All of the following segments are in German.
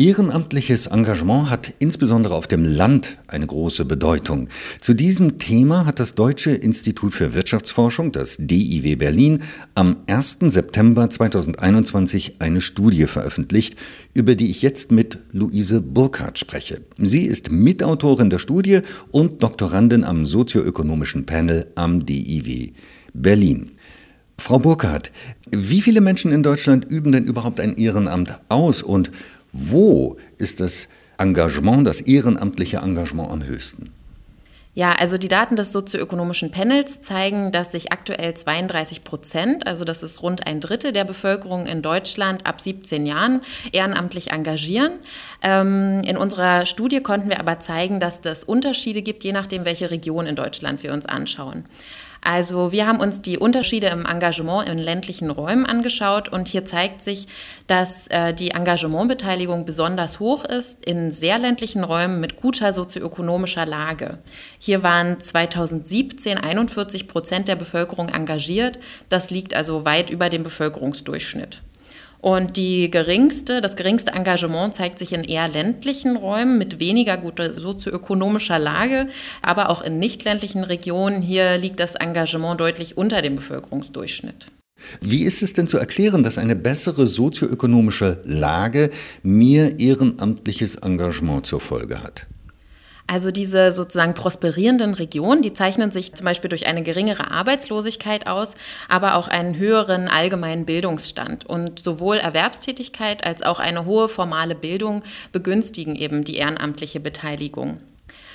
Ehrenamtliches Engagement hat insbesondere auf dem Land eine große Bedeutung. Zu diesem Thema hat das Deutsche Institut für Wirtschaftsforschung, das DIW Berlin, am 1. September 2021 eine Studie veröffentlicht, über die ich jetzt mit Luise Burkhardt spreche. Sie ist Mitautorin der Studie und Doktorandin am sozioökonomischen Panel am DIW Berlin. Frau Burkhardt, wie viele Menschen in Deutschland üben denn überhaupt ein Ehrenamt aus und wo ist das Engagement, das ehrenamtliche Engagement am höchsten? Ja, also die Daten des sozioökonomischen Panels zeigen, dass sich aktuell 32 Prozent, also das ist rund ein Drittel der Bevölkerung in Deutschland ab 17 Jahren, ehrenamtlich engagieren. Ähm, in unserer Studie konnten wir aber zeigen, dass es Unterschiede gibt, je nachdem, welche Region in Deutschland wir uns anschauen. Also wir haben uns die Unterschiede im Engagement in ländlichen Räumen angeschaut und hier zeigt sich, dass äh, die Engagementbeteiligung besonders hoch ist in sehr ländlichen Räumen mit guter sozioökonomischer Lage. Hier waren 2017 41 Prozent der Bevölkerung engagiert. Das liegt also weit über dem Bevölkerungsdurchschnitt. Und die geringste, das geringste Engagement zeigt sich in eher ländlichen Räumen mit weniger guter sozioökonomischer Lage, aber auch in nicht ländlichen Regionen. Hier liegt das Engagement deutlich unter dem Bevölkerungsdurchschnitt. Wie ist es denn zu erklären, dass eine bessere sozioökonomische Lage mehr ehrenamtliches Engagement zur Folge hat? Also diese sozusagen prosperierenden Regionen, die zeichnen sich zum Beispiel durch eine geringere Arbeitslosigkeit aus, aber auch einen höheren allgemeinen Bildungsstand. Und sowohl Erwerbstätigkeit als auch eine hohe formale Bildung begünstigen eben die ehrenamtliche Beteiligung.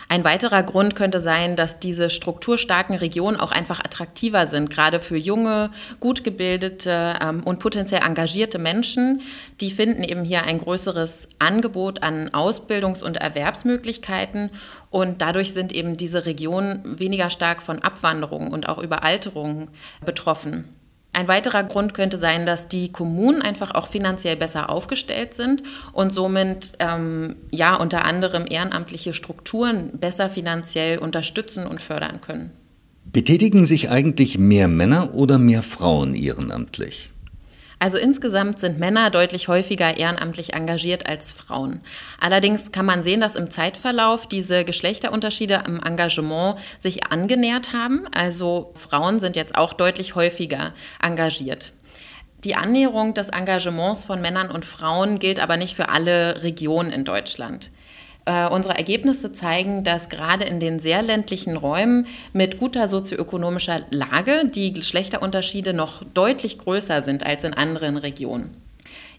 Ein weiterer Grund könnte sein, dass diese strukturstarken Regionen auch einfach attraktiver sind, gerade für junge, gut gebildete ähm, und potenziell engagierte Menschen. Die finden eben hier ein größeres Angebot an Ausbildungs- und Erwerbsmöglichkeiten und dadurch sind eben diese Regionen weniger stark von Abwanderung und auch Überalterung betroffen. Ein weiterer Grund könnte sein, dass die Kommunen einfach auch finanziell besser aufgestellt sind und somit ähm, ja unter anderem ehrenamtliche Strukturen besser finanziell unterstützen und fördern können. Betätigen sich eigentlich mehr Männer oder mehr Frauen ehrenamtlich? Also insgesamt sind Männer deutlich häufiger ehrenamtlich engagiert als Frauen. Allerdings kann man sehen, dass im Zeitverlauf diese Geschlechterunterschiede im Engagement sich angenähert haben. Also Frauen sind jetzt auch deutlich häufiger engagiert. Die Annäherung des Engagements von Männern und Frauen gilt aber nicht für alle Regionen in Deutschland. Äh, unsere Ergebnisse zeigen, dass gerade in den sehr ländlichen Räumen mit guter sozioökonomischer Lage die Geschlechterunterschiede noch deutlich größer sind als in anderen Regionen.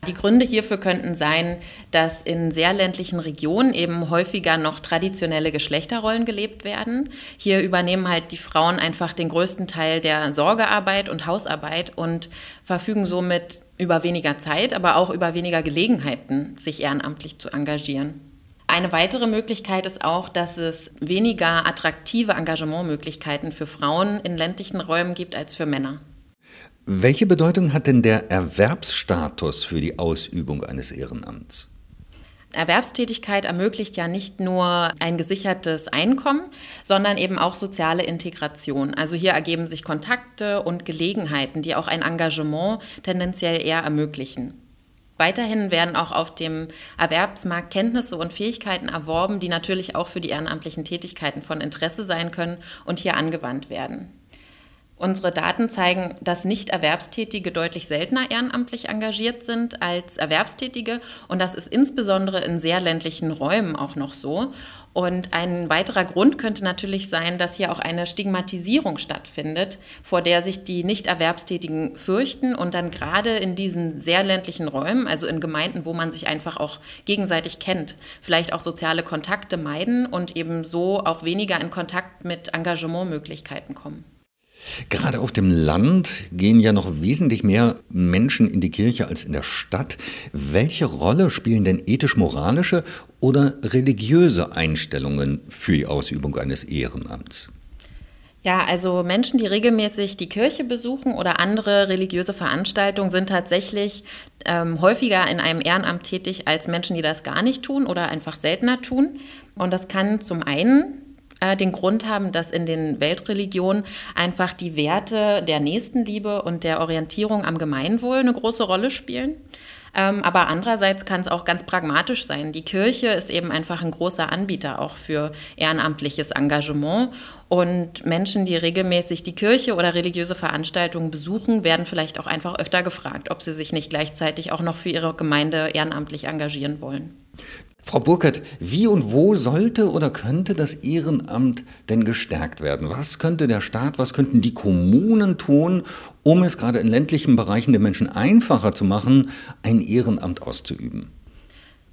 Die Gründe hierfür könnten sein, dass in sehr ländlichen Regionen eben häufiger noch traditionelle Geschlechterrollen gelebt werden. Hier übernehmen halt die Frauen einfach den größten Teil der Sorgearbeit und Hausarbeit und verfügen somit über weniger Zeit, aber auch über weniger Gelegenheiten, sich ehrenamtlich zu engagieren. Eine weitere Möglichkeit ist auch, dass es weniger attraktive Engagementmöglichkeiten für Frauen in ländlichen Räumen gibt als für Männer. Welche Bedeutung hat denn der Erwerbsstatus für die Ausübung eines Ehrenamts? Erwerbstätigkeit ermöglicht ja nicht nur ein gesichertes Einkommen, sondern eben auch soziale Integration. Also hier ergeben sich Kontakte und Gelegenheiten, die auch ein Engagement tendenziell eher ermöglichen. Weiterhin werden auch auf dem Erwerbsmarkt Kenntnisse und Fähigkeiten erworben, die natürlich auch für die ehrenamtlichen Tätigkeiten von Interesse sein können und hier angewandt werden. Unsere Daten zeigen, dass Nicht-Erwerbstätige deutlich seltener ehrenamtlich engagiert sind als Erwerbstätige. Und das ist insbesondere in sehr ländlichen Räumen auch noch so. Und ein weiterer Grund könnte natürlich sein, dass hier auch eine Stigmatisierung stattfindet, vor der sich die Nicht-Erwerbstätigen fürchten und dann gerade in diesen sehr ländlichen Räumen, also in Gemeinden, wo man sich einfach auch gegenseitig kennt, vielleicht auch soziale Kontakte meiden und eben so auch weniger in Kontakt mit Engagementmöglichkeiten kommen. Gerade auf dem Land gehen ja noch wesentlich mehr Menschen in die Kirche als in der Stadt. Welche Rolle spielen denn ethisch-moralische oder religiöse Einstellungen für die Ausübung eines Ehrenamts? Ja, also Menschen, die regelmäßig die Kirche besuchen oder andere religiöse Veranstaltungen, sind tatsächlich ähm, häufiger in einem Ehrenamt tätig als Menschen, die das gar nicht tun oder einfach seltener tun. Und das kann zum einen äh, den Grund haben, dass in den Weltreligionen einfach die Werte der Nächstenliebe und der Orientierung am Gemeinwohl eine große Rolle spielen. Ähm, aber andererseits kann es auch ganz pragmatisch sein. Die Kirche ist eben einfach ein großer Anbieter auch für ehrenamtliches Engagement. Und Menschen, die regelmäßig die Kirche oder religiöse Veranstaltungen besuchen, werden vielleicht auch einfach öfter gefragt, ob sie sich nicht gleichzeitig auch noch für ihre Gemeinde ehrenamtlich engagieren wollen. Frau Burkhardt, wie und wo sollte oder könnte das Ehrenamt denn gestärkt werden? Was könnte der Staat, was könnten die Kommunen tun, um es gerade in ländlichen Bereichen den Menschen einfacher zu machen, ein Ehrenamt auszuüben?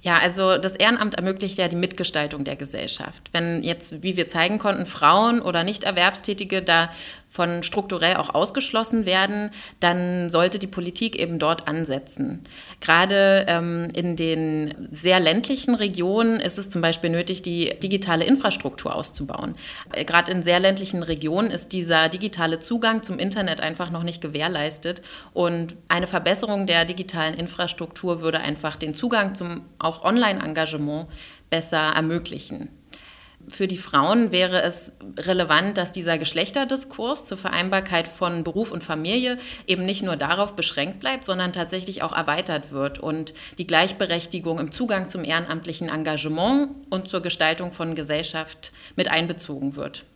Ja, also das Ehrenamt ermöglicht ja die Mitgestaltung der Gesellschaft. Wenn jetzt, wie wir zeigen konnten, Frauen oder Nicht-Erwerbstätige da von strukturell auch ausgeschlossen werden, dann sollte die Politik eben dort ansetzen. Gerade ähm, in den sehr ländlichen Regionen ist es zum Beispiel nötig, die digitale Infrastruktur auszubauen. Äh, Gerade in sehr ländlichen Regionen ist dieser digitale Zugang zum Internet einfach noch nicht gewährleistet. Und eine Verbesserung der digitalen Infrastruktur würde einfach den Zugang zum auch Online-Engagement besser ermöglichen. Für die Frauen wäre es relevant, dass dieser Geschlechterdiskurs zur Vereinbarkeit von Beruf und Familie eben nicht nur darauf beschränkt bleibt, sondern tatsächlich auch erweitert wird und die Gleichberechtigung im Zugang zum ehrenamtlichen Engagement und zur Gestaltung von Gesellschaft mit einbezogen wird.